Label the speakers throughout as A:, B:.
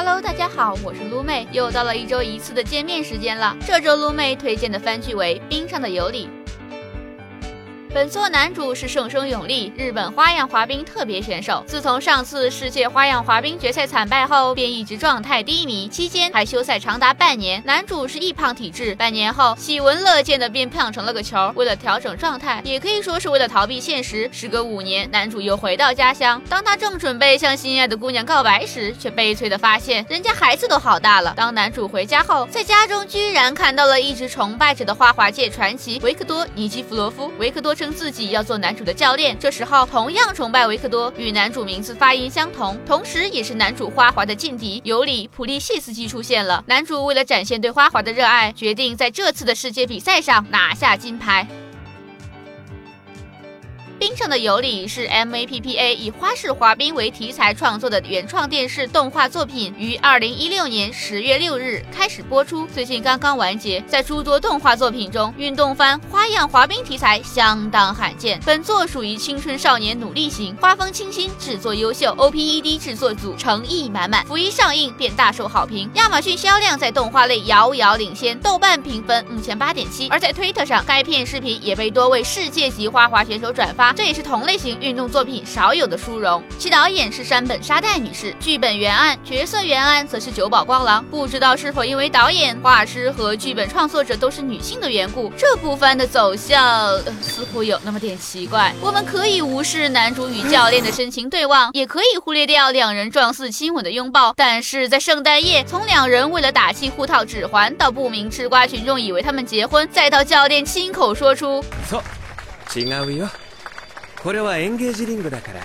A: Hello，大家好，我是撸妹，又到了一周一次的见面时间了。这周撸妹推荐的番剧为《冰上的尤里》。本作男主是盛生永利，日本花样滑冰特别选手。自从上次世界花样滑冰决赛惨败后，便一直状态低迷，期间还休赛长达半年。男主是易胖体质，半年后喜闻乐见的变胖成了个球。为了调整状态，也可以说是为了逃避现实，时隔五年，男主又回到家乡。当他正准备向心爱的姑娘告白时，却悲催的发现人家孩子都好大了。当男主回家后，在家中居然看到了一直崇拜着的花滑界传奇维克多·尼基弗罗夫。维克多称。自己要做男主的教练，这时候同样崇拜维克多，与男主名字发音相同，同时也是男主花滑的劲敌尤里普利西斯基出现了。男主为了展现对花滑的热爱，决定在这次的世界比赛上拿下金牌。冰上的尤里是 MAPPA 以花式滑冰为题材创作的原创电视动画作品，于二零一六年十月六日开始播出，最近刚刚完结。在诸多动画作品中，运动番花样滑冰题材相当罕见。本作属于青春少年努力型，画风清新，制作优秀，OPED 制作组诚意满满，甫一上映便大受好评。亚马逊销量在动画类遥遥领先，豆瓣评分目前八点七，而在推特上，该片视频也被多位世界级花滑选手转发。这也是同类型运动作品少有的殊荣。其导演是山本沙代女士，剧本原案、角色原案则是久保光郎。不知道是否因为导演、画师和剧本创作者都是女性的缘故，这部番的走向似乎有那么点奇怪。我们可以无视男主与教练的深情对望，也可以忽略掉两人状似亲吻的拥抱。但是在圣诞夜，从两人为了打气互套指环，到不明吃瓜群众以为他们结婚，再到教练亲口说出。
B: 違うよこれはエンゲージリングだから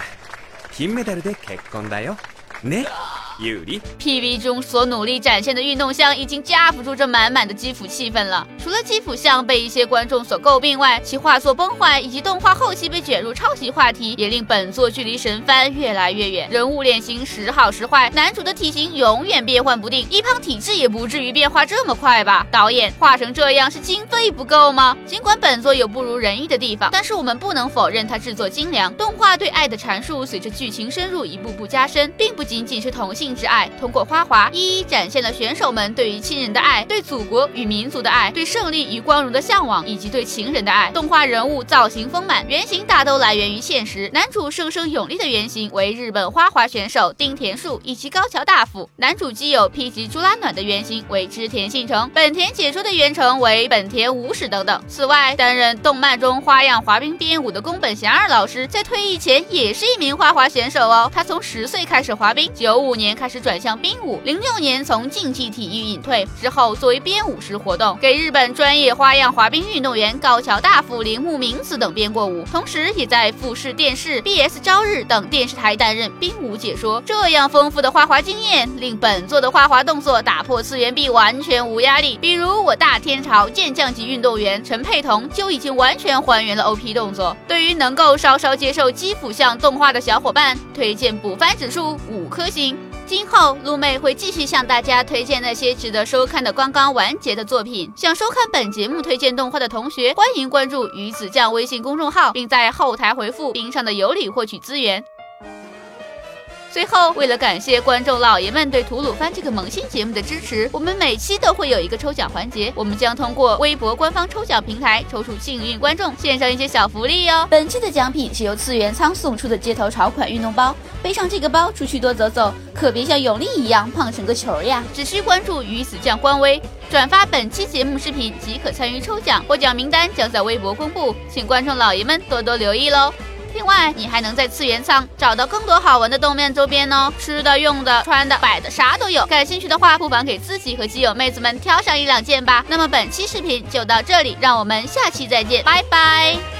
B: 金メダルで結婚だよ。ね
A: ？PV 中所努力展现的运动项已经架不住这满满的基辅气氛了。除了基辅像被一些观众所诟病外，其画作崩坏以及动画后期被卷入抄袭话题，也令本作距离神番越来越远。人物脸型时好时坏，男主的体型永远变换不定，一胖体质也不至于变化这么快吧？导演画成这样是经费不够吗？尽管本作有不如人意的地方，但是我们不能否认它制作精良。动画对爱的阐述随着剧情深入一步步加深，并不仅仅是同。性之爱，通过花滑一一展现了选手们对于亲人的爱、对祖国与民族的爱、对胜利与光荣的向往，以及对情人的爱。动画人物造型丰满，原型大都来源于现实。男主生生永利的原型为日本花滑选手丁田树以及高桥大辅。男主基友 P 级朱拉暖的原型为织田信成，本田解说的原成为本田武史等等。此外，担任动漫中花样滑冰编舞的宫本贤二老师，在退役前也是一名花滑选手哦。他从十岁开始滑冰，九五年。开始转向冰舞，零六年从竞技体育隐退之后，作为编舞师活动，给日本专业花样滑冰运动员高桥大辅、铃木明子等编过舞，同时也在富士电视、BS 朝日等电视台担任冰舞解说。这样丰富的花滑经验，令本作的花滑动作打破次元壁，完全无压力。比如我大天朝健将级运动员陈佩彤就已经完全还原了 OP 动作。对于能够稍稍接受基辅向动画的小伙伴，推荐补番指数五颗星。今后，露妹会继续向大家推荐那些值得收看的刚刚完结的作品。想收看本节目推荐动画的同学，欢迎关注鱼子酱微信公众号，并在后台回复“冰上的尤里”获取资源。最后，为了感谢观众老爷们对《吐鲁番》这个萌新节目的支持，我们每期都会有一个抽奖环节。我们将通过微博官方抽奖平台抽出幸运观众，献上一些小福利哟。本期的奖品是由次元仓送出的街头潮款运动包，背上这个包出去多走走，可别像永利一样胖成个球呀！只需关注鱼子酱官微，转发本期节目视频即可参与抽奖，获奖名单将在微博公布，请观众老爷们多多留意喽。另外，你还能在次元仓找到更多好玩的动漫周边哦，吃的、用的、穿的、摆的，啥都有。感兴趣的话，不妨给自己和基友妹子们挑上一两件吧。那么本期视频就到这里，让我们下期再见，拜拜。